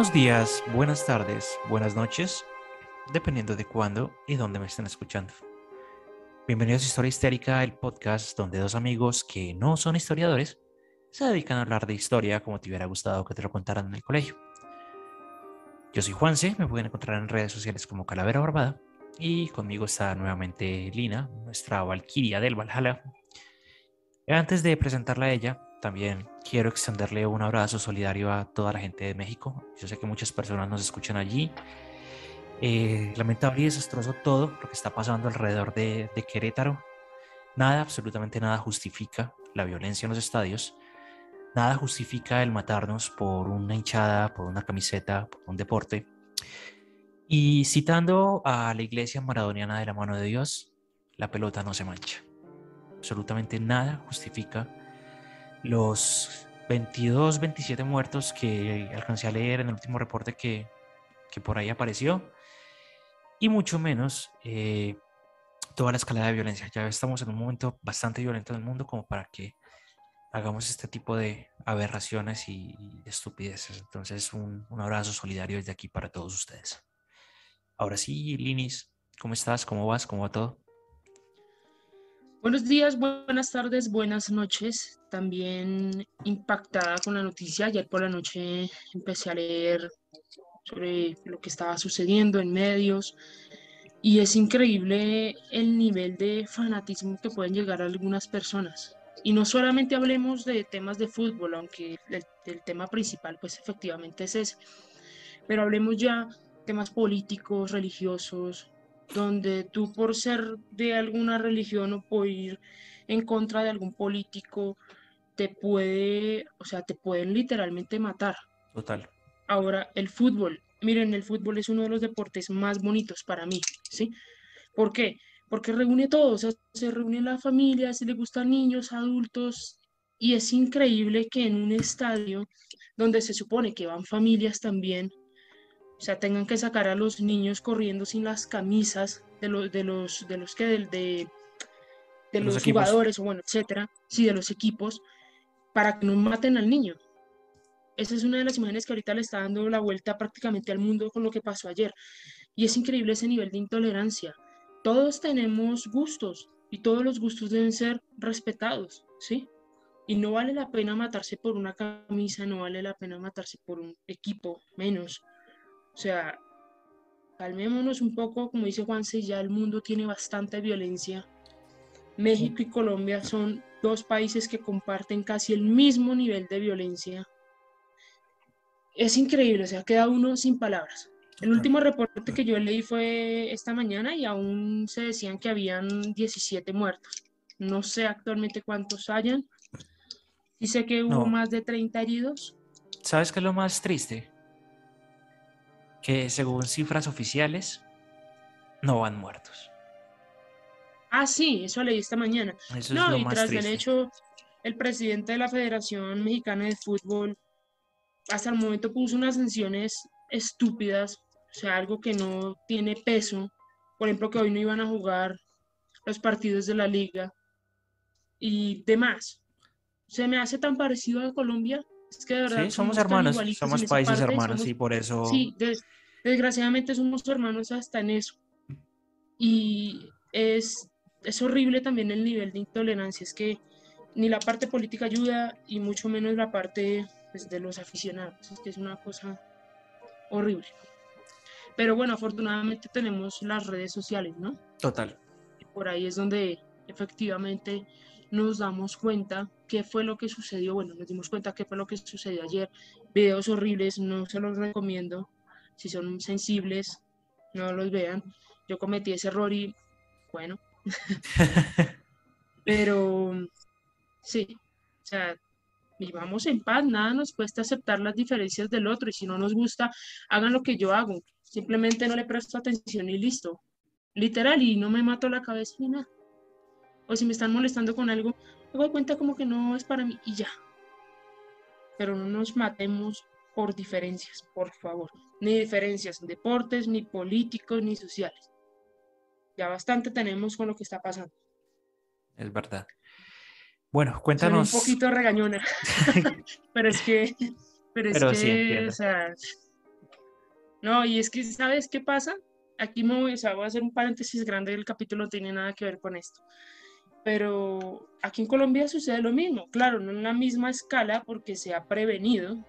Buenos días, buenas tardes, buenas noches, dependiendo de cuándo y dónde me estén escuchando. Bienvenidos a Historia Histérica, el podcast donde dos amigos que no son historiadores se dedican a hablar de historia como te hubiera gustado que te lo contaran en el colegio. Yo soy Juanse, me pueden encontrar en redes sociales como Calavera Barbada y conmigo está nuevamente Lina, nuestra Valquiria del Valhalla. Antes de presentarla a ella, también quiero extenderle un abrazo solidario a toda la gente de México. Yo sé que muchas personas nos escuchan allí. Eh, lamentable y desastroso todo lo que está pasando alrededor de, de Querétaro. Nada, absolutamente nada justifica la violencia en los estadios. Nada justifica el matarnos por una hinchada, por una camiseta, por un deporte. Y citando a la iglesia maradoniana de la mano de Dios, la pelota no se mancha. Absolutamente nada justifica los 22, 27 muertos que alcancé a leer en el último reporte que, que por ahí apareció. Y mucho menos eh, toda la escalada de violencia. Ya estamos en un momento bastante violento en el mundo como para que hagamos este tipo de aberraciones y, estupideces. Entonces, un, un, abrazo solidario desde aquí para todos ustedes. Ahora sí, Linis, ¿cómo estás? ¿Cómo vas? ¿Cómo va todo? Buenos días, buenas tardes, buenas noches. También impactada con la noticia. Ayer por la noche empecé a leer sobre lo que estaba sucediendo en medios y es increíble el nivel de fanatismo que pueden llegar a algunas personas. Y no solamente hablemos de temas de fútbol, aunque el, tema principal pues efectivamente es ese, pero hablemos ya temas políticos, religiosos, donde tú por ser de alguna religión o por ir en contra de algún político, te puede, o sea, te pueden literalmente matar. Total. Ahora, el fútbol, miren, el fútbol es uno de los deportes más bonitos para mí, ¿sí? ¿Por qué? porque reúne todo, o sea, se reúne la familia, se le gustan niños, adultos, y es increíble que en un estadio donde se supone que van familias también, o sea, tengan que sacar a los niños corriendo sin las camisas de los, de los, de los que, de, de, de los, los jugadores, o bueno, etcétera, sí, de los equipos, para que no maten al niño. Esa es una de las imágenes que ahorita le está dando la vuelta prácticamente al mundo con lo que pasó ayer. Y es increíble ese nivel de intolerancia todos tenemos gustos y todos los gustos deben ser respetados, ¿sí? Y no vale la pena matarse por una camisa, no vale la pena matarse por un equipo, menos. O sea, calmémonos un poco, como dice Juanse, ya el mundo tiene bastante violencia. México y Colombia son dos países que comparten casi el mismo nivel de violencia. Es increíble, o sea, queda uno sin palabras. El último reporte que yo leí fue esta mañana y aún se decían que habían 17 muertos. No sé actualmente cuántos hayan. Y sé que hubo más de 30 heridos. ¿Sabes qué es lo más triste? Que según cifras oficiales, no van muertos. Ah, sí, eso leí esta mañana. Eso no, es lo y más tras triste. del hecho, el presidente de la Federación Mexicana de Fútbol hasta el momento puso unas sanciones estúpidas o sea, algo que no tiene peso. Por ejemplo, que hoy no iban a jugar los partidos de la liga y demás. Se me hace tan parecido a Colombia. Es que de verdad Sí, somos tan hermanos, somos países parte, hermanos somos- y por eso... Sí, des- desgraciadamente somos hermanos hasta en eso. Y es, es horrible también el nivel de intolerancia. Es que ni la parte política ayuda y mucho menos la parte pues, de los aficionados. Es que es una cosa horrible. Pero bueno, afortunadamente tenemos las redes sociales, ¿no? Total. Por ahí es donde efectivamente nos damos cuenta qué fue lo que sucedió. Bueno, nos dimos cuenta qué fue lo que sucedió ayer. Videos horribles, no se los recomiendo. Si son sensibles, no los vean. Yo cometí ese error y bueno, Pero sí, o sea, vivamos en paz, nada nos cuesta aceptar las diferencias del otro y si no nos gusta, hagan lo que yo hago. Simplemente no le presto atención y listo. Literal, y no me mato la cabeza ni nada. O si me están molestando con algo, me doy cuenta como que no es para mí y ya. Pero no nos matemos por diferencias, por favor. Ni diferencias en deportes, ni políticos, ni sociales. Ya bastante tenemos con lo que está pasando. Es verdad. Bueno, cuéntanos. un poquito regañona. pero es que, pero es que, o sea, no, y es que, ¿sabes qué pasa? Aquí me voy, o sea, voy a hacer un paréntesis grande, el capítulo no tiene nada que ver con esto. Pero aquí en Colombia sucede lo mismo, claro, no en la misma escala porque se ha prevenido,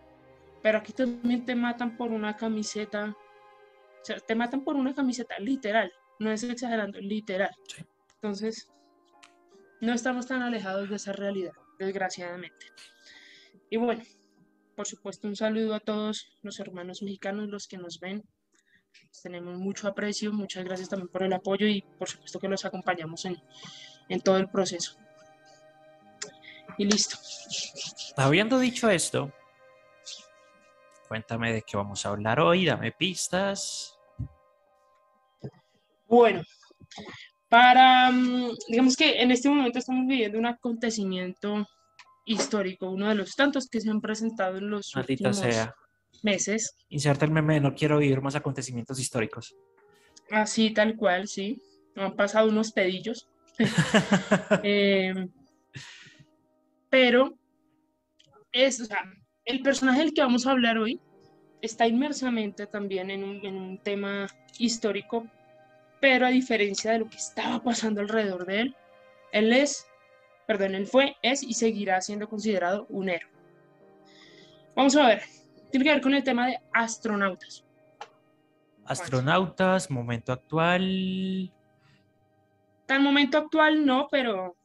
pero aquí también te matan por una camiseta, o sea, te matan por una camiseta, literal, no es exagerando, literal. Entonces, no estamos tan alejados de esa realidad, desgraciadamente. Y bueno, por supuesto, un saludo a todos los hermanos mexicanos, los que nos ven. tenemos mucho aprecio, muchas gracias también por el apoyo y por supuesto que los acompañamos en, en todo el proceso. Y listo. Habiendo dicho esto, cuéntame de qué vamos a hablar hoy, dame pistas. Bueno, para, mm, digamos que en este momento estamos viviendo un acontecimiento histórico, uno de los tantos que se han presentado en los últimos meses. Inserta el meme, no quiero vivir más acontecimientos históricos. Así, tal cual, sí. Han pasado unos pedillos. Em, pero es, o sea, el personaje del que vamos a hablar hoy está inmersamente también en un tema histórico pero a diferencia de lo que estaba pasando alrededor de él, él es, perdón, él fue, es y seguirá siendo considerado un héroe. Vamos a ver, tiene que ver con el tema de astronautas. Astronautas, momento actual. Tan momento actual no, pero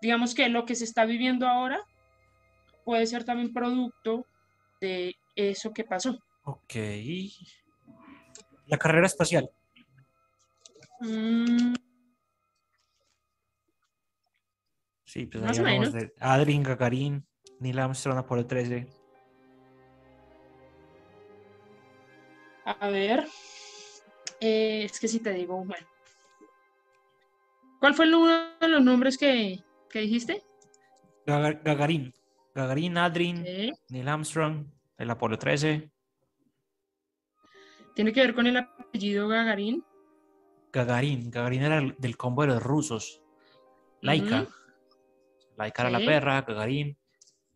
digamos que lo que se está viviendo ahora puede ser también producto de eso que pasó. Ok. La carrera espacial. Mm. Sí, pues ahí hablamos de Adrian Gagarin, Neil Armstrong, Apolo 13. A ver, eh, es que si te digo, bueno. ¿Cuál fue uno de los nombres que, dijiste? Gagarin. Gagarin, Adrian, Neil Armstrong, el Apolo 13. ¿Tiene que ver con el apellido Gagarin? Gagarin. Gagarin era del combo de los rusos. Laika. Laika era la perra, Gagarin.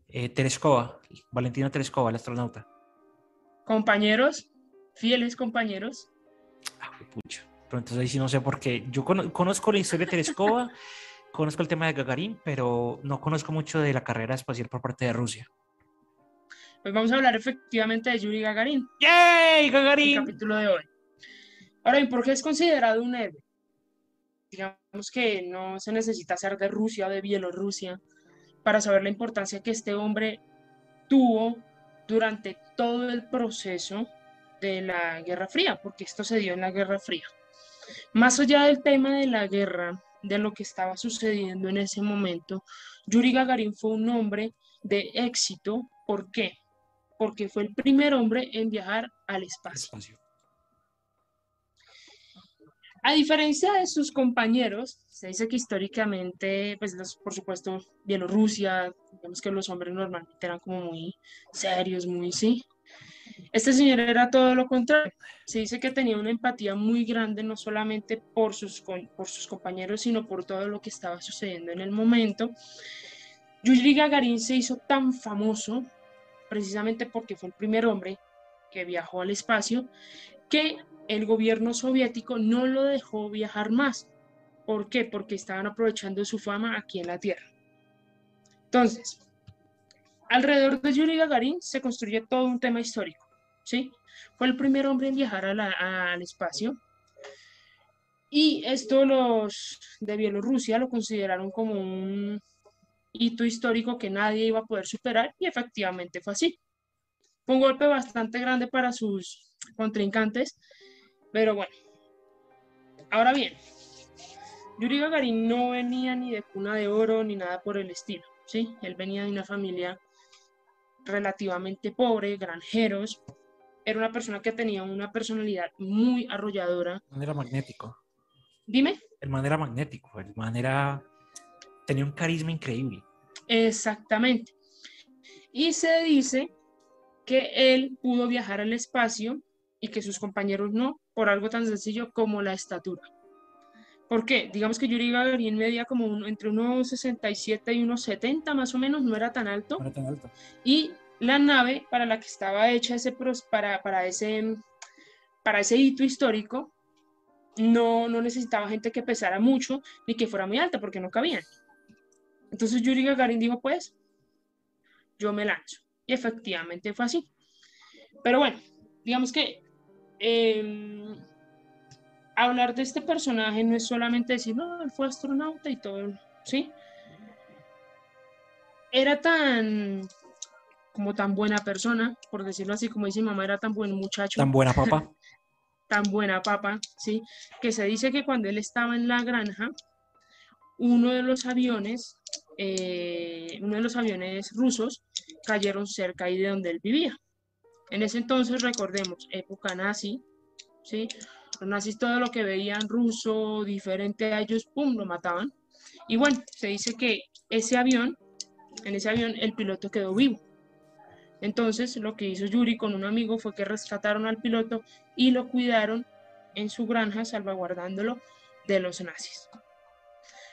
Eh, Tereskova, Valentina Tereskova, la astronauta. Compañeros, fieles compañeros. Ah, pucha. Pero entonces ahí sí no sé por qué. Yo conozco la historia de Tereskova, conozco el tema de Gagarin, pero no conozco mucho de la carrera espacial por parte de Rusia. Pues vamos a hablar efectivamente de Yuri Gagarin. ¡Yay! Gagarin. El capítulo de hoy. Ahora ¿por qué es considerado un héroe? Digamos que no se necesita ser de Rusia o de Bielorrusia para saber la importancia que este hombre tuvo durante todo el proceso de la Guerra Fría, porque esto se dio en la Guerra Fría. Más allá del tema de la guerra, de lo que estaba sucediendo en ese momento, Yuri Gagarin fue un hombre de éxito. ¿Por qué? Porque fue el primer hombre en viajar al espacio. A diferencia de sus compañeros, se dice que históricamente, pues por supuesto, Bielorrusia, digamos que los hombres normalmente eran como muy serios, muy sí. Este señor era todo lo contrario. Se dice que tenía una empatía muy grande, no solamente por sus, por sus compañeros, sino por todo lo que estaba sucediendo en el momento. Yuri Gagarin se hizo tan famoso precisamente porque fue el primer hombre que viajó al espacio, que el gobierno soviético no lo dejó viajar más. ¿Por qué? Porque estaban aprovechando su fama aquí en la Tierra. Entonces, alrededor de Yuri Gagarin se construye todo un tema histórico. ¿Sí? Fue el primer hombre en viajar al espacio. Y esto los de Bielorrusia lo consideraron como un hito histórico que nadie iba a poder superar y efectivamente fue así. Fue un golpe bastante grande para sus contrincantes, pero bueno, ahora bien, Yuri Gagarin no venía ni de cuna de oro ni nada por el estilo, ¿sí? Él venía de una familia relativamente pobre, granjeros. Era una persona que tenía una personalidad muy arrolladora. De manera magnético. Dime. El manera magnético, el manera tenía un carisma increíble. Exactamente. Y se dice que él pudo viajar al espacio y que sus compañeros no, por algo tan sencillo como la estatura. ¿Por qué? Digamos que Yuri Gagarin medía como entre unos 67 y unos 70 más o menos, no era tan alto. No era tan alto. Y la nave para la que estaba hecha ese, para, para, ese, para ese hito histórico no, no necesitaba gente que pesara mucho ni que fuera muy alta porque no cabían. Entonces Yuri Gagarin dijo, pues, yo me lanzo. Y efectivamente fue así. Pero bueno, digamos que em, hablar de este personaje no es solamente decir, no, él fue astronauta y todo, ¿sí? Era tan, como tan buena persona, por decirlo así, como dice mi mamá, era tan buen muchacho. Tan buena papa. tan buena papa, ¿sí? Que se dice que cuando él estaba en la granja, uno de los aviones, eh, uno de los aviones rusos cayeron cerca ahí de donde él vivía. En ese entonces, recordemos, época nazi, ¿sí? Los nazis todo lo que veían ruso, diferente a ellos, ¡pum!, lo mataban. Y bueno, se dice que ese avión, en ese avión el piloto quedó vivo. Entonces, lo que hizo Yuri con un amigo fue que rescataron al piloto y lo cuidaron en su granja, salvaguardándolo de los nazis.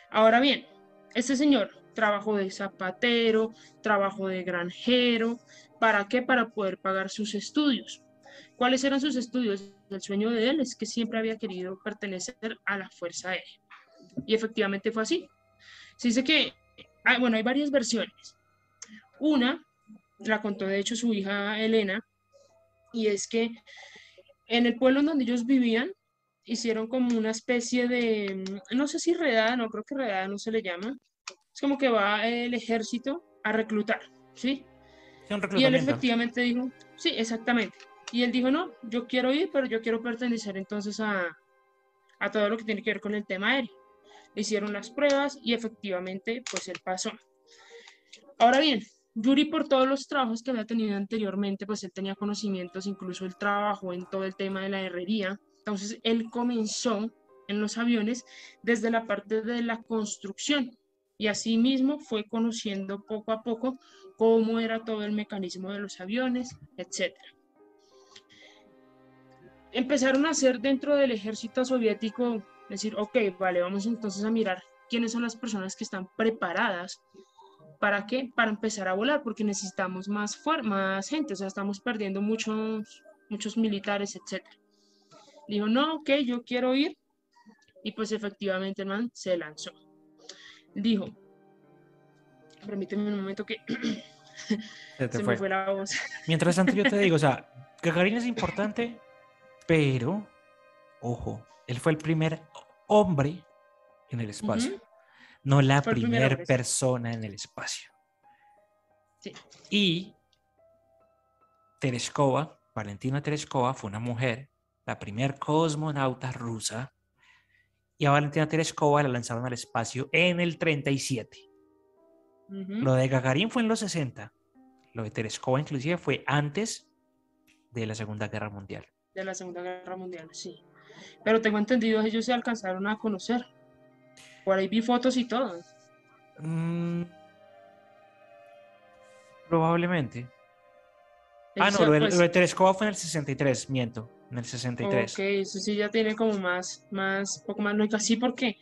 Ahora bien, este señor trabajó de zapatero, trabajó de granjero, ¿para qué? Para poder pagar sus estudios. ¿Cuáles eran sus estudios? El sueño de él es que siempre había querido pertenecer a la Fuerza Aérea. Y efectivamente fue así. Se dice que, ah, bueno, hay varias versiones. Una la contó de hecho su hija Elena, y es que en el pueblo en donde ellos vivían, hicieron como una especie de, no sé si redada, no creo que redada no se le llama, es como que va el ejército a reclutar, ¿sí? y él efectivamente dijo, sí, exactamente. Y él dijo, no, yo quiero ir, pero yo quiero pertenecer entonces a, a todo lo que tiene que ver con el tema aéreo. hicieron las pruebas y efectivamente, pues él pasó. Ahora bien, Yuri, por todos los trabajos que había tenido anteriormente, pues él tenía conocimientos, incluso el trabajo en todo el tema de la herrería. Entonces, él comenzó en los aviones desde la parte de la construcción y asimismo fue conociendo poco a poco cómo era todo el mecanismo de los aviones, etc. Empezaron a hacer dentro del ejército soviético, decir, ok, vale, vamos entonces a mirar quiénes son las personas que están preparadas ¿Para qué? Para empezar a volar, porque necesitamos más, más gente, o sea, estamos perdiendo muchos, muchos militares, etc. Dijo, no, ok, yo quiero ir. Y pues efectivamente el man se lanzó. Dijo, permíteme un momento que se, me fue la voz. Mientras tanto yo te digo, o sea, Gagarin es importante, pero, ojo, él fue el primer hombre en el espacio no la primera persona en el espacio. Y Tereskova, Valentina Tereskova, fue una mujer, la primera cosmonauta rusa, y a Valentina Tereskova la lanzaron al espacio en el 37. Lo de Gagarin fue en los 60. Lo de Tereskova inclusive fue antes de la Segunda Guerra Mundial. De la Segunda Guerra Mundial, sí. Pero tengo entendido, ellos se alcanzaron a conocer. Por ahí vi fotos y todo. Mm, probablemente. Ah, no, lo, de, pues fue en el 63, miento, en el 63. Ok, eso sí ya tiene como más, más, poco más lógica. Sí, porque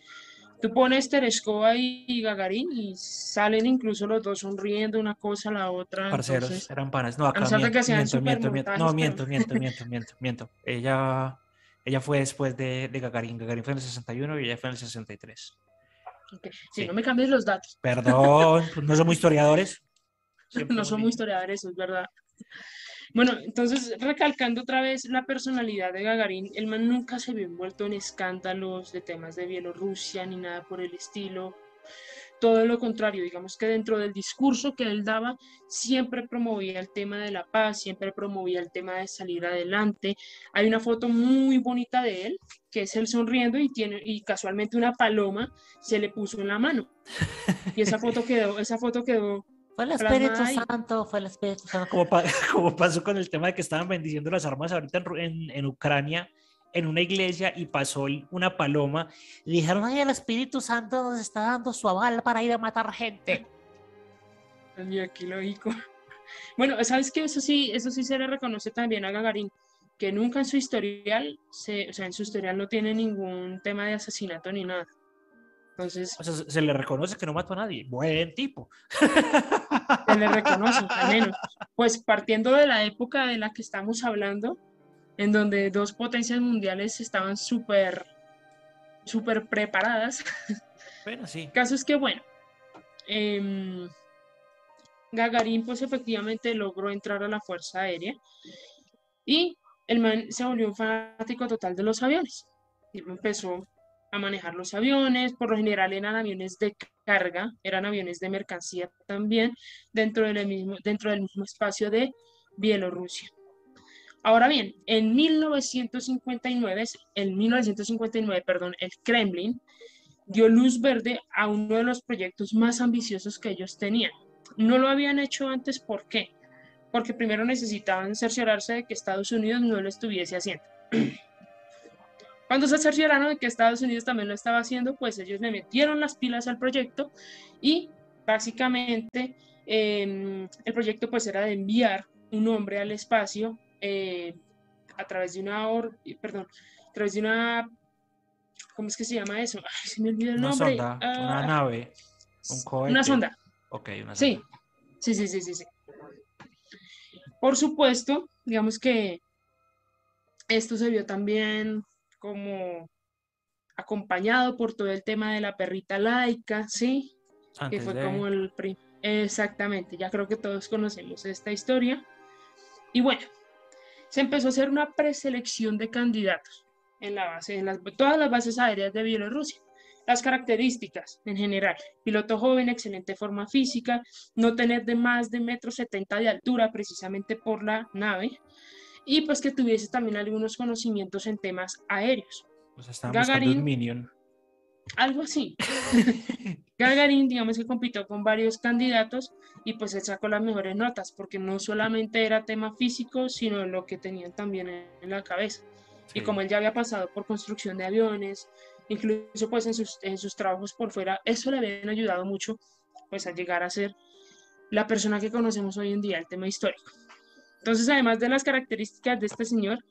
tú pones Tereskova y Gagarin y salen incluso los dos sonriendo una cosa a la otra. Parceros, eran panas. No, acá miento, miento, miento, No, miento, miento, miento, miento, miento. Ella, ella fue después de, de Gagarin. Gagarin fue en el 61 y ella fue en el 63. Si no me cambies los datos. Perdón, pues no somos historiadores. no somos historiadores, eso es verdad. Bueno, entonces, recalcando otra vez la personalidad de Gagarin, el man nunca se vio envuelto en escándalos de temas de Bielorrusia ni nada por el estilo. Todo lo contrario, digamos que dentro del discurso que él daba, siempre promovía el tema de la paz, siempre promovía el tema de salir adelante. Hay una foto muy bonita de él, que es él sonriendo y tiene y casualmente una paloma se le puso en la mano. Y esa foto quedó, esa foto quedó fue el Espíritu Santo, fue el Espíritu Santo. Como, como, pasó con el tema de que estaban bendiciendo las armas ahorita en, en Ucrania, en una iglesia, y pasó una paloma. Y dijeron, ay, el Espíritu Santo nos está dando su aval para ir a matar gente. Aquí lógico. Bueno, ¿sabes qué? Eso sí, eso sí se le reconoce también a Gagarin, que nunca en su historial, se, o sea, en su historial no tiene ningún tema de asesinato ni nada. Entonces. O sea, se le reconoce que no mató a nadie. Buen tipo. Se le reconoce, al menos. Pues partiendo de la época de la que estamos hablando, en donde dos potencias mundiales estaban súper, súper preparadas. Bueno, sí. El caso es que, bueno, eh, Gagarin, pues efectivamente logró entrar a la Fuerza Aérea y el man se volvió un fanático total de los aviones. Y empezó a manejar los aviones, por lo general eran aviones de carga, eran aviones de mercancía también, dentro del mismo, dentro del mismo espacio de Bielorrusia. Ahora bien, en 1959, en 1959, perdón, el Kremlin dio luz verde a uno de los proyectos más ambiciosos que ellos tenían. No lo habían hecho antes, ¿por qué? Porque primero necesitaban cerciorarse de que Estados Unidos no lo estuviese haciendo. Cuando se cercioraron de que Estados Unidos también lo estaba haciendo, pues ellos le metieron las pilas al proyecto y básicamente em, el proyecto pues era de enviar un hombre al espacio eh, a través de una, perdón, a través de una, ¿cómo es que se llama eso? Ay, se me olvidó el nombre. una ah, nave, un cohete. Una sonda. Ok, una sonda. Sí, sí, sí, sí, sí. sí. Por supuesto, digamos que esto se vio también como acompañado por todo el tema de la perrita laica, ¿sí? que fue como el... Exactamente, ya creo que todos conocemos esta historia. Y bueno, se empezó a hacer una preselección de candidatos en la base, en las, todas las bases aéreas de Bielorrusia. Las características en general, piloto joven, excelente forma física, no tener de más de metro setenta de altura precisamente por la nave, y pues que tuviese también algunos conocimientos en temas aéreos. Gagarin, Minion. Algo así. Gagarin, digamos que compitió con varios candidatos y pues él sacó las mejores notas, porque no solamente era tema físico, sino lo que tenían también en la cabeza. Y como él ya había pasado por construcción de aviones, incluso pues en sus, en sus trabajos por fuera, eso le habían ayudado mucho pues a llegar a ser la persona que conocemos hoy en día, el tema histórico. Entonces, además de las características de este señor,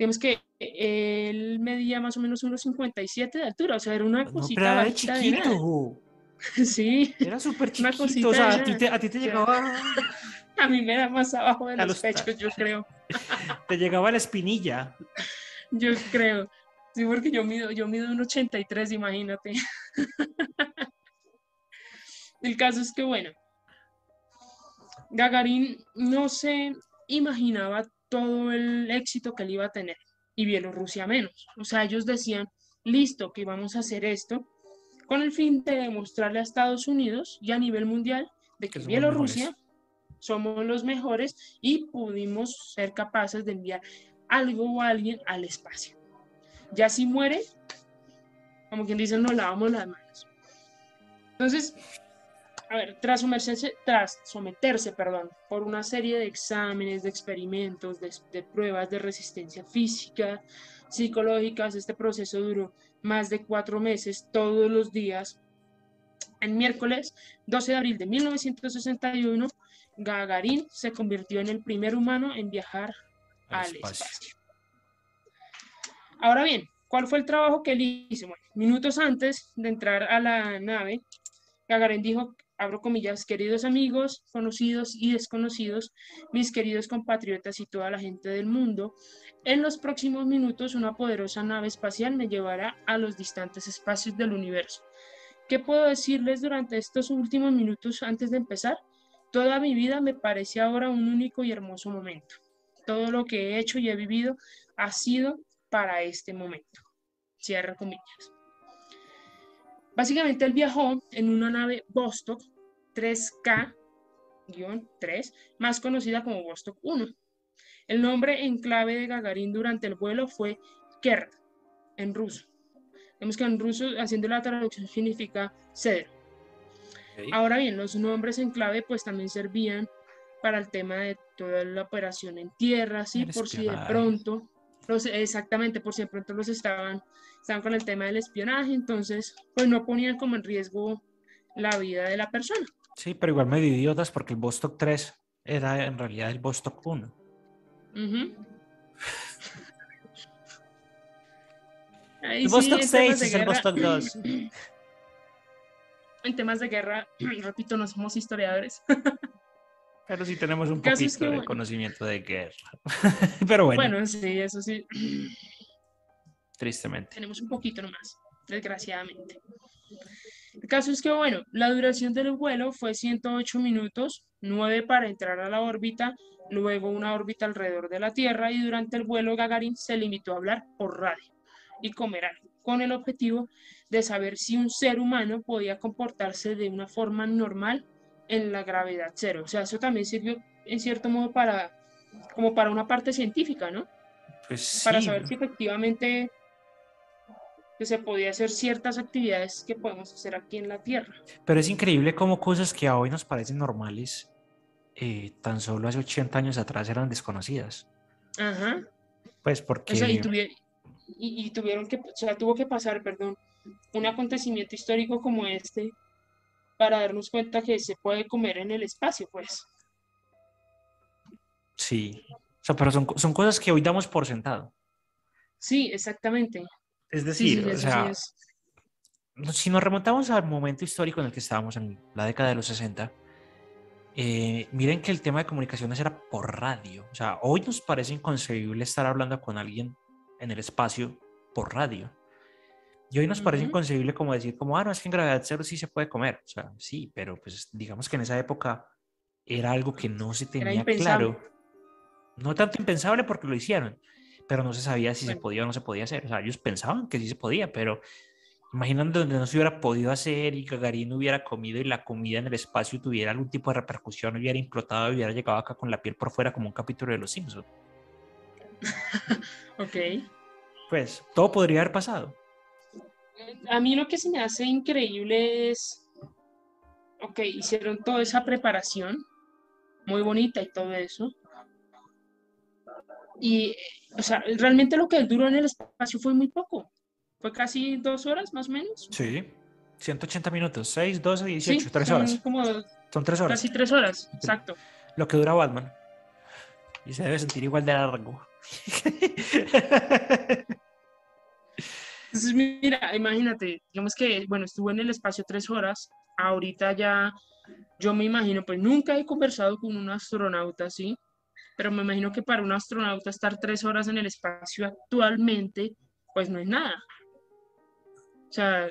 digamos que él medía más o menos unos 57 de altura, o sea, era una cosita. No, era chiquito. sí. Era súper chiquito. o sea, a ti, te, a ti te llegaba. a mí me era más abajo de los, pechos, yo creo. te llegaba la espinilla. Yo creo. Sí, porque yo mido, yo mido un 83, imagínate. El caso es que, bueno, Gagarin, no sé, imaginaba todo el éxito que él iba a tener y Bielorrusia menos. O sea, ellos decían, listo, que vamos a hacer esto con el fin de demostrarle a Estados Unidos y a nivel mundial de que, Bielorrusia somos los mejores y pudimos ser capaces de enviar algo o alguien al espacio. Ya si muere, como quien dice, nos lavamos las manos. Entonces, a ver, tras someterse, tras someterse perdón, por una serie de exámenes, de experimentos, de, pruebas de resistencia física, psicológicas, este proceso duró más de cuatro meses, todos los días. El miércoles 12 de abril de 1961, Gagarin se convirtió en el primer humano en viajar al, espacio. Ahora bien, ¿cuál fue el trabajo que él hizo? Bueno, minutos antes de entrar a la nave, Gagarin dijo abro comillas, queridos amigos, conocidos y desconocidos, mis queridos compatriotas y toda la gente del mundo, en los próximos minutos una poderosa nave espacial me llevará a los distantes espacios del universo. ¿Qué puedo decirles durante estos últimos minutos antes de empezar? Toda mi vida me parece ahora un único y hermoso momento. Todo lo que he hecho y he vivido ha sido para este momento. Cierra comillas. Básicamente él viajó en una nave Vostok 3K-3, más conocida como Vostok 1. El nombre en clave de Gagarin durante el vuelo fue Kert, en ruso. Vemos que en ruso, haciendo la traducción, significa cedro. Ahora bien, los nombres en clave pues también servían para el tema de toda la operación en tierra, ¿sí? por si de pronto, los, exactamente, por si de pronto los estaban, estaban con el tema del espionaje, entonces pues no ponían como en riesgo la vida de la persona. Sí, pero igual medio idiotas porque el Vostok 3 era en realidad el Vostok 1. el Vostok 6 es el Vostok 2. En temas de guerra, repito, no somos historiadores. Pero sí tenemos un poquito de conocimiento de guerra. Pero bueno. Bueno, sí, eso sí. Tristemente. Tenemos un poquito nomás, desgraciadamente. Caso es que, bueno, la duración del vuelo fue 108 minutos, 9 para entrar a la órbita, luego una órbita alrededor de la Tierra y durante el vuelo Gagarin se limitó a hablar por radio y comer algo, con el objetivo de saber si un ser humano podía comportarse de una forma normal en la gravedad cero. O sea, eso también sirvió en cierto modo para, como para una parte científica, ¿no? Pues Para saber si efectivamente que se podía hacer ciertas actividades que podemos hacer aquí en la Tierra. Pero es increíble cómo cosas que a hoy nos parecen normales, eh, tan solo hace 80 años atrás eran desconocidas. Ajá. Pues porque... O sea, y, y, tuvieron que, o sea, tuvo que pasar, perdón, un acontecimiento histórico como este para darnos cuenta que se puede comer en el espacio, pues. Sí, o sea, pero son, son cosas que hoy damos por sentado. Sí, exactamente. Es decir, o sea, si nos remontamos al momento histórico en el que estábamos, en la década de los 60, eh, miren que el tema de comunicaciones era por radio. O sea, hoy nos parece inconcebible estar hablando con alguien en el espacio por radio. Y hoy nos parece inconcebible como decir, como, ah, no, es que en gravedad cero sí se puede comer. O sea, sí, pero pues digamos que en esa época era algo que no se tenía claro. No tanto impensable porque lo hicieron, pero no se sabía si se podía o no se podía hacer. O sea, ellos pensaban que sí se podía, pero imaginando donde no se hubiera podido hacer y Gagarin hubiera comido y la comida en el espacio tuviera algún tipo de repercusión, hubiera implotado y hubiera llegado acá con la piel por fuera como un capítulo de Los Simpsons. ok. Pues todo podría haber pasado a mí lo que se me hace increíble es, ok, hicieron toda esa preparación, muy bonita y todo eso. Y, o sea, realmente lo que duró en el espacio fue muy poco. Fue casi dos horas, más o menos. Sí, 180 minutos, 6, 12, 18, tres horas. Como son tres horas. Casi tres horas, exacto. Lo que dura Batman. Y se debe sentir igual de largo. Entonces, mira, imagínate, digamos que, bueno, estuve en el espacio tres horas, ahorita ya, yo me imagino, pues nunca he conversado con un astronauta, ¿sí? Pero me imagino que para un astronauta estar tres horas en el espacio actualmente, pues no es nada. O sea,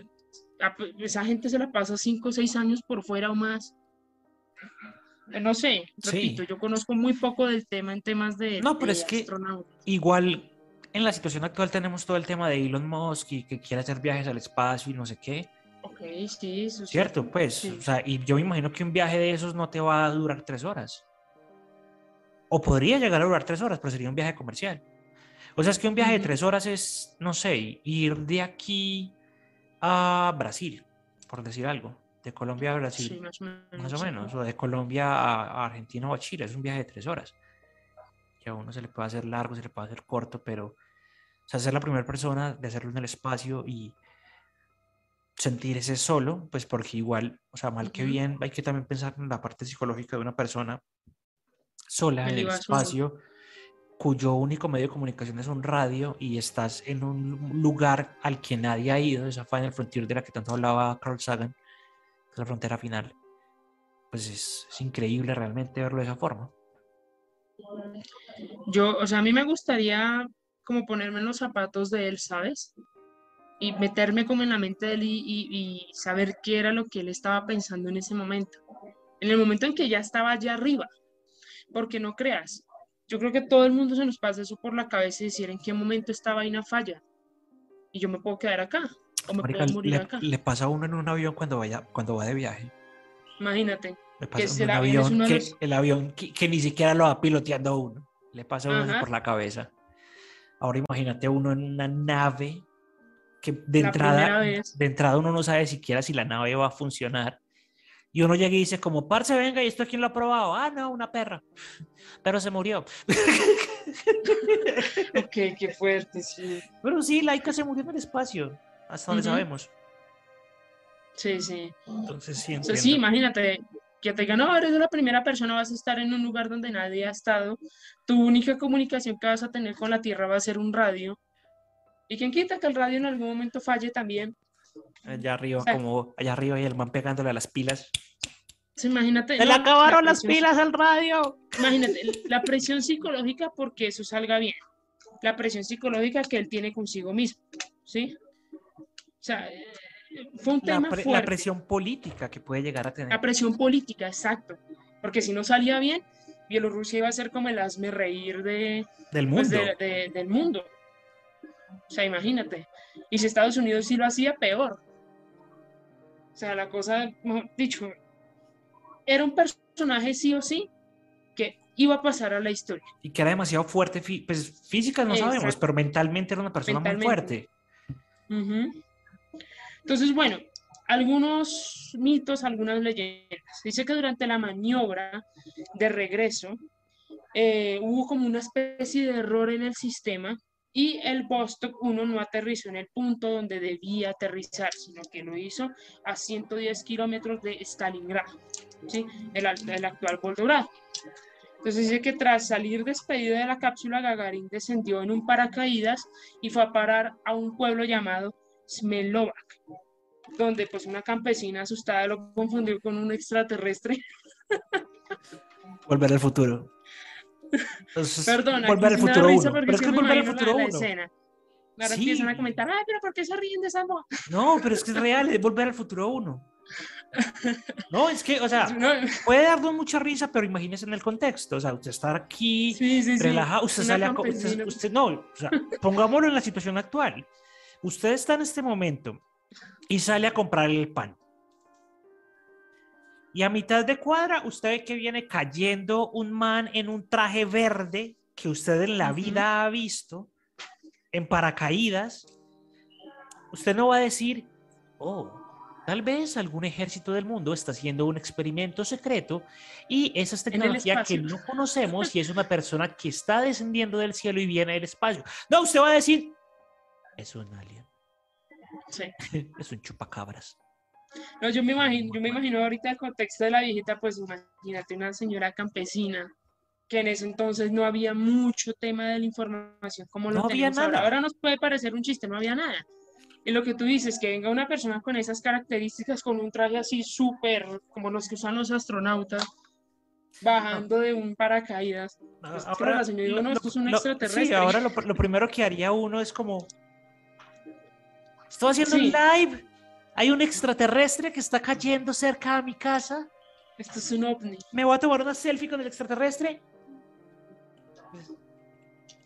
esa gente se la pasa cinco o seis años por fuera o más. No sé, repito, yo conozco muy poco del tema en temas de. No, pero es que igual en la situación actual tenemos todo el tema de Elon Musk y que quiere hacer viajes al espacio y no sé qué. Ok, sí, eso Cierto, pues, o sea, y yo me imagino que un viaje de esos no te va a durar tres horas. O podría llegar a durar tres horas, pero sería un viaje comercial. O sea, es que un viaje de tres horas es, no sé, ir de aquí a Brasil, por decir algo. De Colombia a Brasil. Sí, más, o menos, más o menos. O de Colombia a Argentina o a Chile. Es un viaje de tres horas que a uno se le puede hacer largo, se le puede hacer corto, pero o sea, ser la primera persona de hacerlo en el espacio y sentirse solo, pues porque igual, o sea, mal que bien, hay que también pensar en la parte psicológica de una persona sola en el espacio, cuyo único medio de comunicación es un radio y estás en un lugar al que nadie ha ido, esa Final Frontier de la que tanto hablaba Carl Sagan, la frontera final. Pues es, es increíble realmente verlo de esa forma. Yo, o sea, a mí me gustaría como ponerme en los zapatos de él, ¿sabes? Y meterme como en la mente de él y, saber qué era lo que él estaba pensando en ese momento. En el momento en que ya estaba allá arriba. Porque no creas, yo creo que todo el mundo se nos pasa eso por la cabeza y decir en qué momento esta vaina falla. y yo me puedo quedar acá o me Marica, puedo morir le, acá. le pasa a uno en un avión cuando vaya, cuando va de viaje. Imagínate. Le pasa en un avión avión que, los- el avión que, que ni siquiera lo va piloteando uno. Le pasa a uno Ajá. por la cabeza. Ahora imagínate uno en una nave que de La entrada, de entrada uno no sabe siquiera si la nave va a funcionar. Y uno llega y dice como, parce, venga, ¿y esto quién lo ha probado? Ah, no, una perra. Pero se murió. Ok, qué fuerte, sí. Pero sí, Laika se murió en el espacio, hasta donde sabemos. Sí, sí. Entonces sí, entiendo. sí, imagínate que te digan, no, eres la primera persona, vas a estar en un lugar donde nadie ha estado, tu única comunicación que vas a tener con la Tierra va a ser un radio. Y quien quita que el radio en algún momento falle también. Allá arriba, o sea- como allá arriba y el man pegándole a las pilas. Imagínate. ¡Se le no, acabaron la las pilas al radio! Imagínate, la presión psicológica porque eso salga bien. La presión psicológica que él tiene consigo mismo, ¿sí? O sea, eh, fue un La, tema pre- la fuerte. presión política que puede llegar a tener. La presión política, exacto. Porque si no salía bien, Bielorrusia iba a ser como el hazme reír de, del pues, mundo. de- de- del mundo. O sea, imagínate. Y si Estados Unidos sí lo hacía, peor. O sea, la cosa, mejor dicho, era un personaje sí o sí que iba a pasar a la historia. Y que era demasiado fuerte. Pues física no sabemos, pero mentalmente era una persona muy fuerte. Entonces, bueno, algunos mitos, algunas leyendas. Dice que durante la maniobra de regreso eh, hubo como una especie de error en el sistema y el Vostok 1 no aterrizó en el punto donde debía aterrizar, sino que lo hizo a 110 kilómetros de Stalingrado, ¿sí? el, el actual Volgograd. Entonces dice que tras salir despedido de la cápsula, Gagarin descendió en un paracaídas y fue a parar a un pueblo llamado Smelovac, donde pues una campesina asustada lo confundió con un extraterrestre. Volver al futuro. Entonces, Perdón, volver al futuro risa 1. porque Pero es que volver al futuro la 1. escena. Ahora Sí. empiezan a comentar, ay, pero ¿por qué se ríen de esa mo-?" No, pero es que es real, es volver al futuro 1. No, es que, o sea, No, puede darnos mucha risa, pero imagínese en el contexto. O sea, usted estar aquí sí, sí, relajado, usted sale a usted, usted- no, o sea, pongámoslo en la situación actual. Usted está en este momento y sale a comprar el pan. Y a mitad de cuadra, usted ve que viene cayendo un man en un traje verde que usted en la vida ha visto, en paracaídas. Usted no va a decir, oh, tal vez algún ejército del mundo está haciendo un experimento secreto y esa es tecnología que no conocemos y es una persona que está descendiendo del cielo y viene del espacio. No, usted va a decir, es un alien, Sí. es un chupacabras. No, yo me imagino, yo me imagino ahorita el contexto de la viejita, pues imagínate una señora campesina que en ese entonces no había mucho tema de la información como lo No había tenemos ahora. nada. Ahora nos puede parecer un chiste, no había nada. Y lo que tú dices, que venga una persona con esas características, con un traje así súper, como los que usan los astronautas, bajando de un paracaídas. Pues, claro, la señora dijo, no, esto es un Sí, extraterrestre. ahora lo, lo primero que haría uno es como, estoy haciendo un Sí. live, hay un extraterrestre que está cayendo cerca de mi casa, Esto es un ovni. me voy a tomar una selfie con el extraterrestre.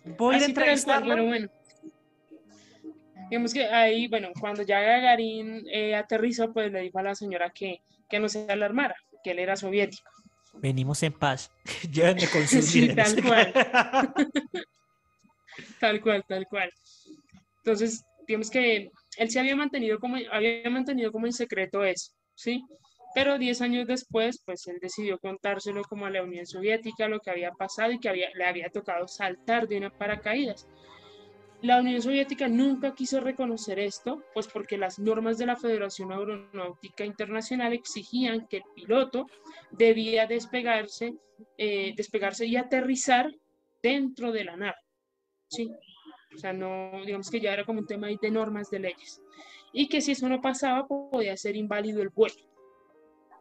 Voy a a Así cual, entrevistarlo. pero bueno. Digamos que ahí, bueno, cuando ya Gagarin eh, aterrizó, pues le dijo a la señora que, que no se alarmara, que él era soviético. Venimos en paz. Llévenme con sus Sí, tal cual. Tal cual, tal cual. Entonces, digamos que él se había mantenido como, había mantenido como en secreto eso, ¿sí? Pero 10 años después, pues él decidió contárselo como a la Unión Soviética, lo que había pasado y que había, le había tocado saltar de una paracaídas. La Unión Soviética nunca quiso reconocer esto, pues porque las normas de la Federación Aeronáutica Internacional exigían que el piloto debía despegarse, eh, despegarse y aterrizar dentro de la nave. ¿sí? O sea, no, digamos que ya era como un tema de normas de leyes. Y que si eso no pasaba, podía ser inválido el vuelo.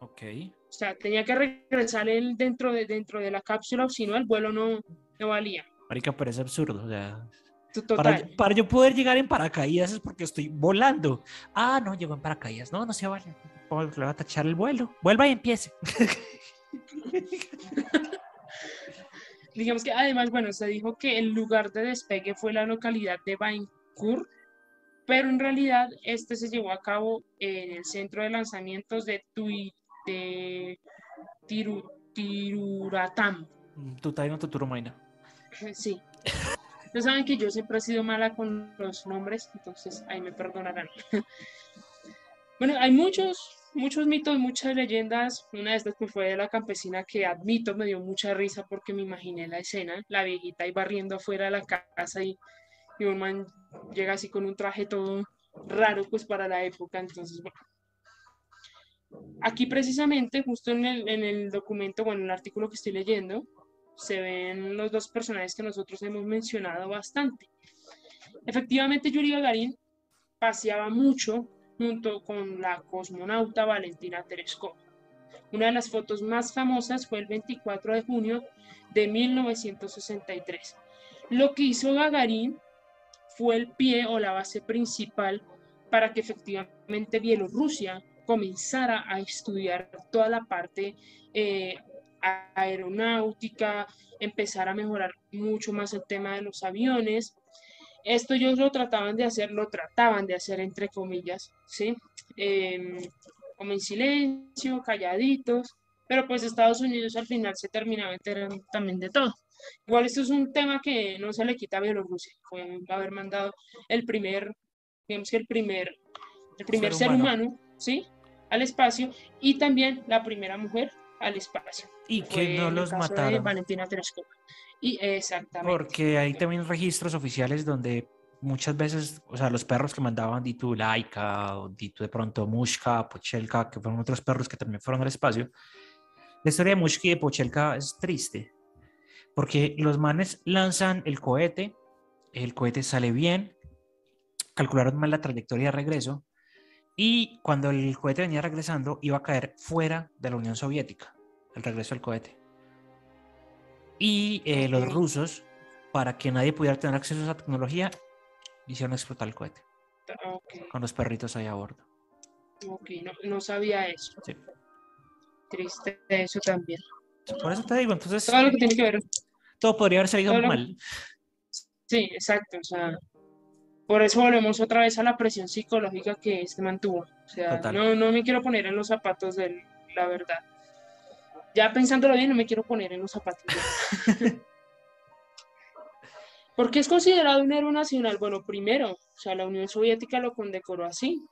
ok. O sea, tenía que regresar él dentro de, dentro de la cápsula, o si no, el vuelo no, no valía. Marica, pero es absurdo. O sea, Total. para, para yo poder llegar en paracaídas es porque estoy volando. Ah, no, llegó en paracaídas. No, no se vale. Le va a tachar el vuelo. Vuelva y empiece. Digamos que además, bueno, se dijo que el lugar de despegue fue la localidad de Vaincourt, pero en realidad este se llevó a cabo en el centro de lanzamientos de, Tui, de Tiru, Tiruratam. Mm, Tutaino Tuturumaina. Sí. No saben que yo siempre he sido mala con los nombres, entonces ahí me perdonarán. bueno, hay muchos, muchos mitos, muchas leyendas. Una de estas pues, fue de la campesina que admito me dio mucha risa porque me imaginé la escena, la viejita ahí barriendo afuera de la casa y, y un man llega así con un traje todo raro pues para la época. Entonces, bueno. Aquí precisamente, justo en el, en el documento, bueno, en el artículo que estoy leyendo, se ven los dos personajes que nosotros hemos mencionado bastante. Efectivamente, Yuri Gagarin paseaba mucho junto con la cosmonauta Valentina Tereshkova. Una de las fotos más famosas fue el 24 de junio de 1963. Lo que hizo Gagarin fue el pie o la base principal para que efectivamente Bielorrusia comenzara a estudiar toda la parte eh, aeronáutica, empezar a mejorar mucho más el tema de los aviones. Esto ellos lo trataban de hacer, lo trataban de hacer entre comillas, ¿sí? Em, como en silencio, calladitos, pero pues Estados Unidos al final se terminaba enterando también de todo. Igual esto es un tema que no se le quita a Bielorrusia, fue haber mandado el primer, digamos que el primer, el primer ser, humano, ¿sí? Al espacio y también la primera mujer al espacio. Y que no los mataron. Valentina Tereshkova. Y exactamente. Porque hay también registros oficiales donde muchas veces, o sea, los perros que mandaban Ditu Laika, o Ditu de pronto Mushka, Pochelka, que fueron otros perros que también fueron al espacio. La historia de Mushka y de Pochelka es triste, porque los manes lanzan el cohete, el cohete sale bien, calcularon mal la trayectoria de regreso, y cuando el cohete venía regresando, iba a caer fuera de la Unión Soviética, el regreso del cohete. Y eh, los rusos, para que nadie pudiera tener acceso a esa tecnología, hicieron explotar el cohete. Con los perritos ahí a bordo. Ok, no, sabía eso. Triste eso también. Por eso te digo, entonces. Todo lo que tiene que ver. Todo podría haber salido mal. Sí, exacto. O sea, por eso volvemos otra vez a la presión psicológica que este mantuvo. O sea, no, no me quiero poner en los zapatos de la verdad. Ya pensándolo bien, no me quiero poner en los zapatos. ¿Por qué es considerado un héroe nacional? Bueno, primero, o sea, la Unión Soviética lo condecoró así.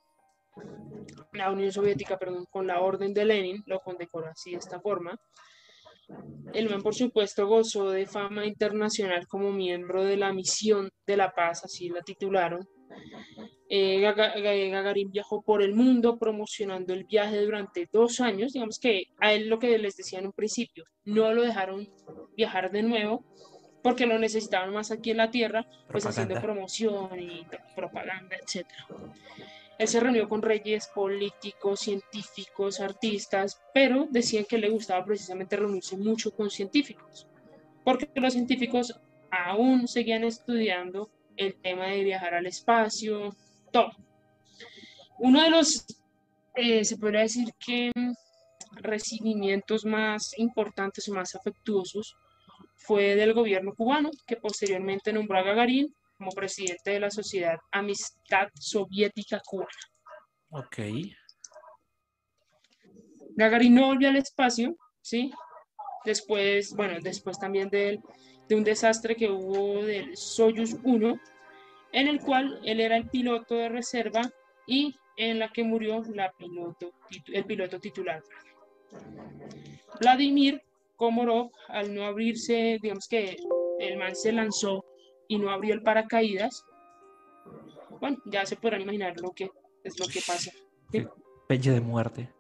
La Unión Soviética, perdón, con la orden de Lenin lo condecoró así, de esta forma. El man, por supuesto, gozó de fama internacional como miembro de la misión de la paz, así la titularon. Eh, Gagarin viajó por el mundo promocionando el viaje durante dos años. Digamos que a él lo que les decía en un principio, no lo dejaron viajar de nuevo porque lo necesitaban más aquí en la Tierra, pues haciendo promoción y propaganda, etcétera. Él se reunió con reyes, políticos, científicos, artistas, pero decían que le gustaba precisamente reunirse mucho con científicos, porque los científicos aún seguían estudiando el tema de viajar al espacio, todo. Uno de los, eh, se podría decir que recibimientos más importantes o más afectuosos fue del gobierno cubano, que posteriormente nombró a Gagarin como presidente de la Sociedad Amistad Soviética Cubana. Ok. Gagarin no volvió al espacio, ¿sí? Después, bueno, después también de, de un desastre que hubo del Soyuz 1, en el cual él era el piloto de reserva y en la que murió la piloto, el piloto titular. Vladimir Komorov, al no abrirse, digamos que el man se lanzó y no abrió el paracaídas, bueno, ya se podrán imaginar lo que es lo que pasa. ¿sí? de muerte.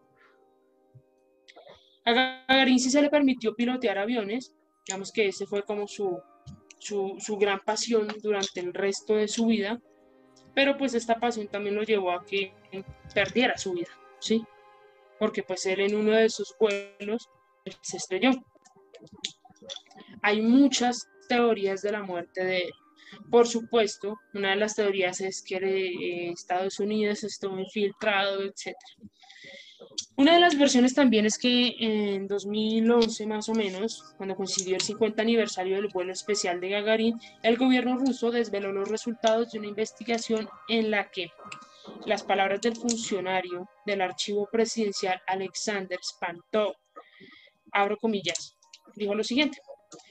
A Gagarin sí se le permitió pilotear aviones, digamos que ese fue como su, su, gran pasión durante el resto de su vida, pero pues esta pasión también lo llevó a que perdiera su vida, ¿sí? Porque pues él en uno de sus vuelos se estrelló. Hay muchas teorías de la muerte de él. Por supuesto, una de las teorías es que eh, Estados Unidos estuvo infiltrado, etc. Una de las versiones también es que en 2011 más o menos, cuando coincidió el 50 aniversario del vuelo especial de Gagarin, el gobierno ruso desveló los resultados de una investigación en la que las palabras del funcionario del archivo presidencial Alexander Spantov, abro comillas, dijo lo siguiente.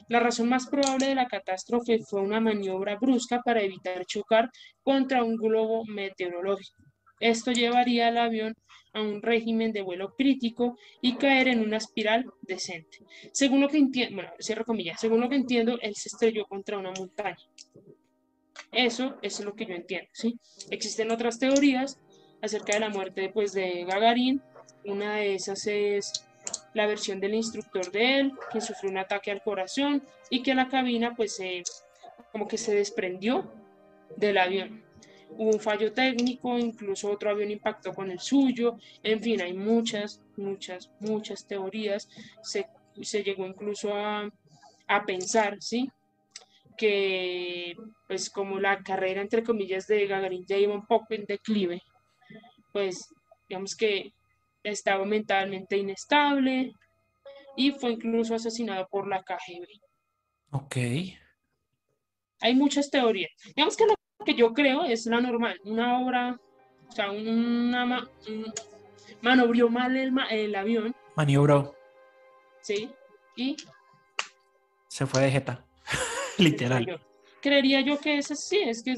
La razón más probable de la catástrofe fue una maniobra brusca para evitar chocar contra un globo meteorológico. Esto llevaría al avión un régimen de vuelo crítico y caer en una espiral descente. Según lo que entiendo, bueno, cierro comillas, según lo que entiendo, él se estrelló contra una montaña. Eso, es lo que yo entiendo, ¿sí? Existen otras teorías acerca de la muerte pues, de Gagarin. Una de esas es la versión del instructor de él, que sufrió un ataque al corazón y que la cabina pues como que se desprendió del avión. Hubo un fallo técnico, incluso otro avión impactó con el suyo, en fin, hay muchas, muchas, muchas teorías. Se, se llegó incluso a, a pensar, ¿sí? que pues como la carrera entre comillas de Gagarin ya iba un poco en declive, pues digamos que estaba mentalmente inestable y fue incluso asesinado por la KGB. Ok. Hay muchas teorías. Digamos que lo que yo creo es la normal, una obra, o sea, una manobrió mal el, el avión. Maniobró. Sí, y se fue de jeta, literal. creería yo que ese sí, es que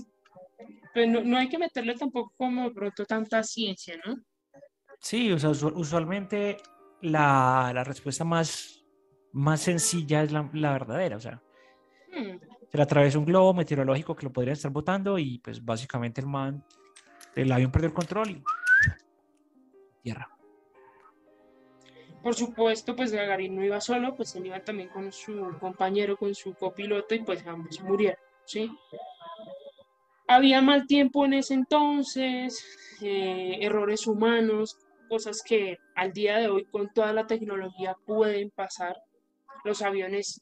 pues, no, no, hay que meterle tampoco como pronto tanta ciencia, ¿no? Sí, o sea, usualmente la, la respuesta más, más sencilla es la, la verdadera, o sea. Hmm. Se le atravesó un globo meteorológico que lo podría estar botando y pues básicamente el man, el avión perdió el control y tierra. Por supuesto, pues Gagarin no iba solo, pues él iba también con su compañero, con su copiloto y pues ambos murieron, ¿sí? Había mal tiempo en ese entonces, eh, errores humanos, cosas que al día de hoy con toda la tecnología pueden pasar. Los aviones,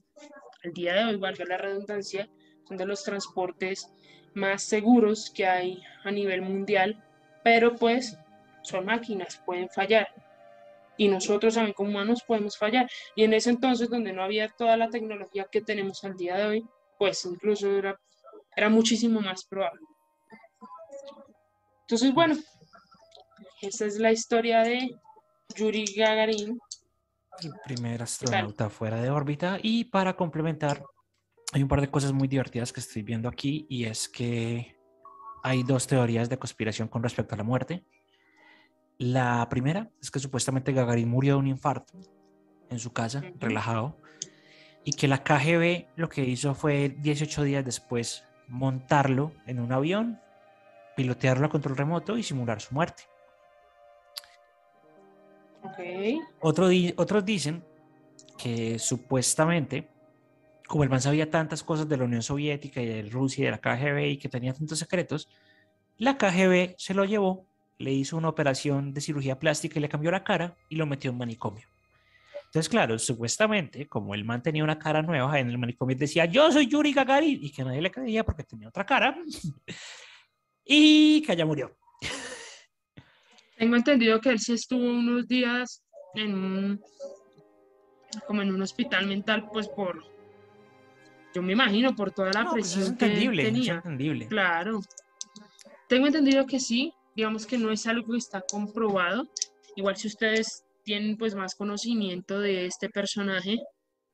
al día de hoy, valga la redundancia, son de los transportes más seguros que hay a nivel mundial, pero pues son máquinas, pueden fallar. Y nosotros también como humanos podemos fallar. Y en ese entonces, donde no había toda la tecnología que tenemos al día de hoy, pues incluso era, era muchísimo más probable. Entonces, bueno, esta es la historia de Yuri Gagarin. El primer astronauta fuera de órbita. Y para complementar, hay un par de cosas muy divertidas que estoy viendo aquí y es que hay dos teorías de conspiración con respecto a la muerte. La primera es que supuestamente Gagarin murió de un infarto en su casa, relajado, y que la KGB lo que hizo fue 18 días después montarlo en un avión, pilotearlo a control remoto y simular su muerte. Otros dicen que supuestamente, como el man sabía tantas cosas de la Unión Soviética y de Rusia y de la KGB y que tenía tantos secretos, la KGB se lo llevó, le hizo una operación de cirugía plástica y le cambió la cara y lo metió en manicomio. Entonces, claro, supuestamente, como él man tenía una cara nueva, en el manicomio decía, yo soy Yuri Gagarin, y que nadie le creía porque tenía otra cara, y que allá murió. Tengo entendido que él sí estuvo unos días en un, como en un hospital mental, pues por, yo me imagino, por toda la pues presión que tenía. entendible. Claro. Tengo entendido que sí, digamos que no es algo que está comprobado. Igual si ustedes tienen pues más conocimiento de este personaje,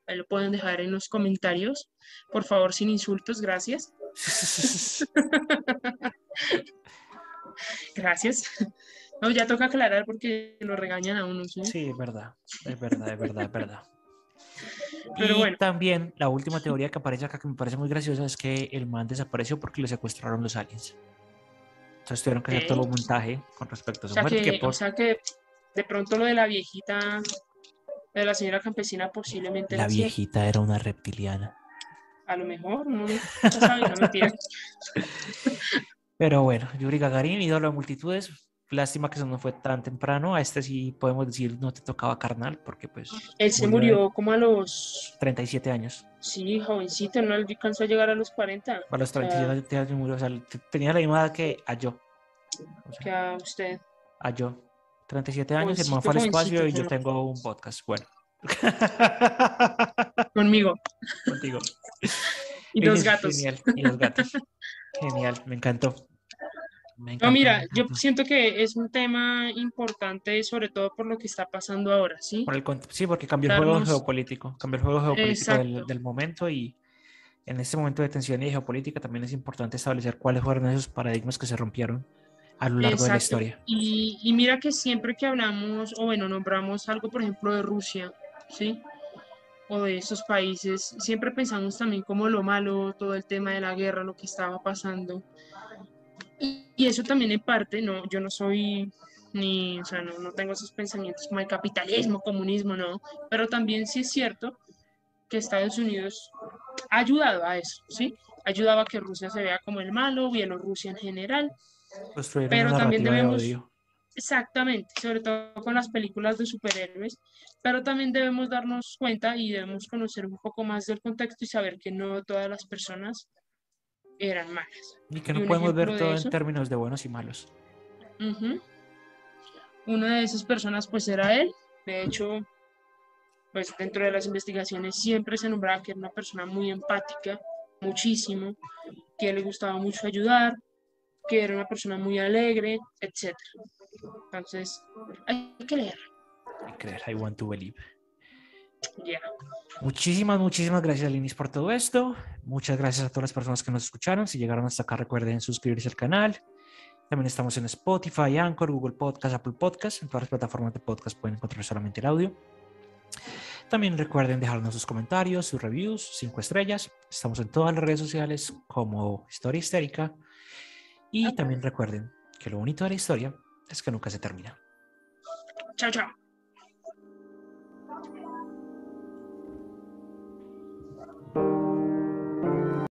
ahí lo pueden dejar en los comentarios. Por favor, sin insultos, gracias. gracias. No, ya toca aclarar porque lo regañan a uno. Sí, es verdad, es verdad, es verdad, es verdad. Pero y bueno. también la última teoría que aparece acá que me parece muy graciosa es que el man desapareció porque le secuestraron los aliens. Entonces tuvieron que hacer todo un montaje con respecto a su muerte. O sea que de pronto lo de la viejita, de la señora campesina posiblemente... La viejita era una reptiliana. A lo mejor, no, no sabe, no mentira. Pero bueno, Yuri Gagarin, ídolo de multitudes, Lástima que eso no fue tan temprano. A este sí podemos decir no te tocaba carnal, porque pues. Él se murió como a los 37 años. Sí, jovencito, no alcanzó a llegar a los 40. A los 37 años murió. O sea, tenía la misma edad que a yo. que a usted. A yo. 37 años, el man fue al espacio y yo tengo un podcast. Bueno. Conmigo. Contigo. Y dos gatos. Genial. Y los gatos. Genial, me encantó. No, mira, yo siento que es un tema importante, sobre todo por lo que está pasando ahora, ¿sí? Por el sí, porque cambió el juego geopolítico, cambió el juego geopolítico del, Exacto. del momento y en este momento de tensión y de geopolítica también es importante establecer cuáles fueron esos paradigmas que se rompieron a lo largo de la Exacto. historia. Y, y mira que siempre que hablamos, o bueno, nombramos algo, por ejemplo, de Rusia, ¿sí? O de esos países, siempre pensamos también como lo malo, todo el tema de la guerra, lo que estaba pasando. Y, y eso también en parte, no, yo no soy ni, o sea, no, no tengo esos pensamientos como el capitalismo, comunismo, no, pero también sí es cierto que Estados Unidos ha ayudado a eso, ¿sí? Ha ayudado a que Rusia se vea como el malo, Bielorrusia en general, Construir Pero una también de debemos- odio. Exactamente, sobre todo con las películas de superhéroes, pero también debemos darnos cuenta y debemos conocer un poco más del contexto y saber que no todas las personas eran malas. Y que no podemos ver todo en términos de buenos y malos. Ujú. Una de esas personas pues era él, de hecho, pues dentro de las investigaciones siempre se nombraba que era una persona muy empática, muchísimo, que le gustaba mucho ayudar, que era una persona muy alegre, etc. Entonces, hay que leer. Hay que creer, I want to believe. Muchísimas, muchísimas gracias, Linis, por todo esto. Muchas gracias a todas las personas que nos escucharon. Si llegaron hasta acá, recuerden suscribirse al canal. También estamos en Spotify, Anchor, Google Podcast, Apple Podcast. En todas las plataformas de podcast pueden encontrar solamente el audio. También recuerden dejarnos sus comentarios, sus reviews, cinco estrellas. Estamos en todas las redes sociales como Historia Histérica. Y también recuerden que lo bonito de la historia es que nunca se termina. Chao, chao.